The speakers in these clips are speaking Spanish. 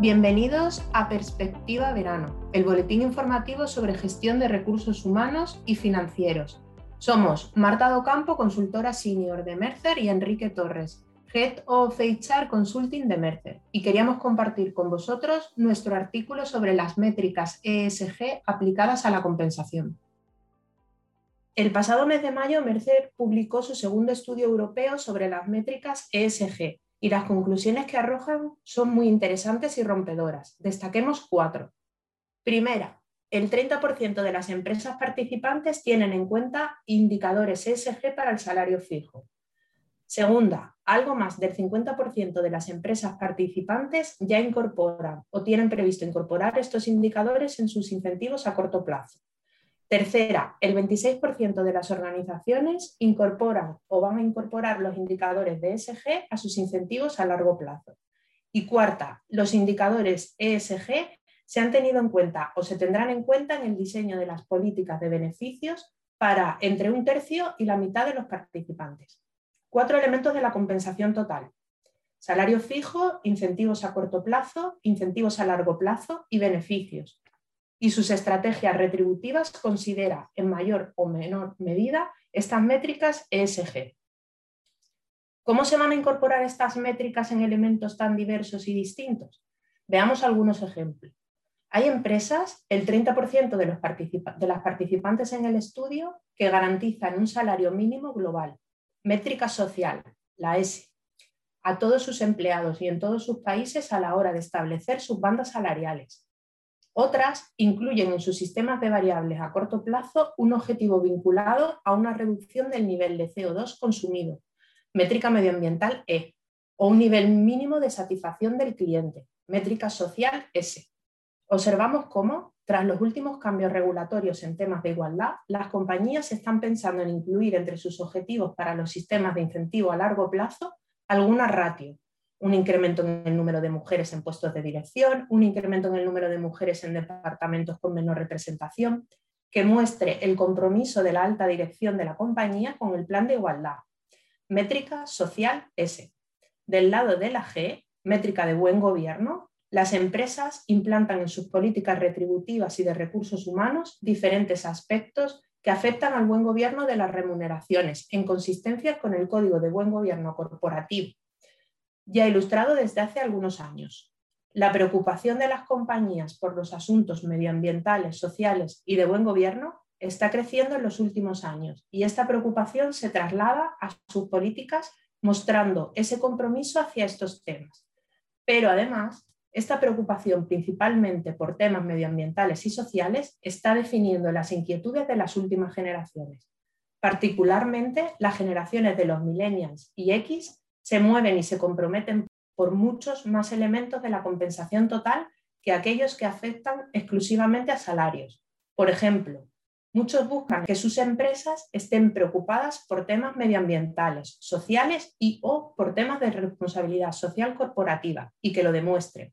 Bienvenidos a Perspectiva Verano, el boletín informativo sobre gestión de recursos humanos y financieros. Somos Marta Docampo, consultora senior de Mercer, y Enrique Torres, Head of HR Consulting de Mercer, y queríamos compartir con vosotros nuestro artículo sobre las métricas ESG aplicadas a la compensación. El pasado mes de mayo, Mercer publicó su segundo estudio europeo sobre las métricas ESG, y las conclusiones que arrojan son muy interesantes y rompedoras. Destaquemos cuatro. Primera, el 30% de las empresas participantes tienen en cuenta indicadores ESG para el salario fijo. Segunda, algo más del 50% de las empresas participantes ya incorporan o tienen previsto incorporar estos indicadores en sus incentivos a corto plazo. Tercera, el 26% de las organizaciones incorporan o van a incorporar los indicadores de ESG a sus incentivos a largo plazo. Y cuarta, los indicadores ESG se han tenido en cuenta o se tendrán en cuenta en el diseño de las políticas de beneficios para entre un tercio y la mitad de los participantes. Cuatro elementos de la compensación total. Salario fijo, incentivos a corto plazo, incentivos a largo plazo y beneficios, y sus estrategias retributivas considera en mayor o menor medida estas métricas ESG. ¿Cómo se van a incorporar estas métricas en elementos tan diversos y distintos? Veamos algunos ejemplos. Hay empresas, el 30% de, los de las participantes en el estudio, que garantizan un salario mínimo global, métrica social, la S, a todos sus empleados y en todos sus países a la hora de establecer sus bandas salariales, otras incluyen en sus sistemas de variables a corto plazo un objetivo vinculado a una reducción del nivel de CO2 consumido, métrica medioambiental E, o un nivel mínimo de satisfacción del cliente, métrica social S. Observamos cómo, tras los últimos cambios regulatorios en temas de igualdad, las compañías están pensando en incluir entre sus objetivos para los sistemas de incentivo a largo plazo alguna ratio, un incremento en el número de mujeres en puestos de dirección, un incremento en el número de mujeres en departamentos con menor representación, que muestre el compromiso de la alta dirección de la compañía con el plan de igualdad. Métrica social S. Del lado de la G, métrica de buen gobierno, las empresas implantan en sus políticas retributivas y de recursos humanos diferentes aspectos que afectan al buen gobierno de las remuneraciones, en consistencia con el Código de Buen Gobierno Corporativo ya ilustrado desde hace algunos años. La preocupación de las compañías por los asuntos medioambientales, sociales y de buen gobierno está creciendo en los últimos años y esta preocupación se traslada a sus políticas mostrando ese compromiso hacia estos temas. Pero además, esta preocupación principalmente por temas medioambientales y sociales está definiendo las inquietudes de las últimas generaciones, particularmente las generaciones de los millennials y X se mueven y se comprometen por muchos más elementos de la compensación total que aquellos que afectan exclusivamente a salarios. Por ejemplo, muchos buscan que sus empresas estén preocupadas por temas medioambientales, sociales y o por temas de responsabilidad social corporativa y que lo demuestren.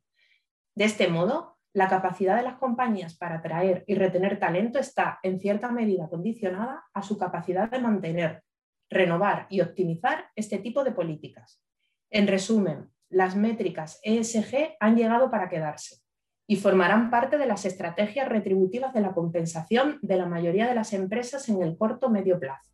De este modo, la capacidad de las compañías para atraer y retener talento está en cierta medida condicionada a su capacidad de mantener renovar y optimizar este tipo de políticas. En resumen, las métricas ESG han llegado para quedarse y formarán parte de las estrategias retributivas de la compensación de la mayoría de las empresas en el corto medio plazo.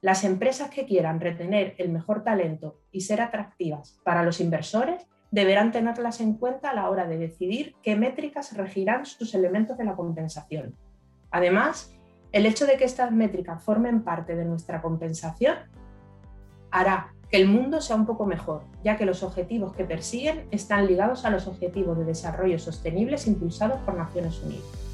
Las empresas que quieran retener el mejor talento y ser atractivas para los inversores deberán tenerlas en cuenta a la hora de decidir qué métricas regirán sus elementos de la compensación. Además, el hecho de que estas métricas formen parte de nuestra compensación hará que el mundo sea un poco mejor, ya que los objetivos que persiguen están ligados a los objetivos de desarrollo sostenibles impulsados por Naciones Unidas.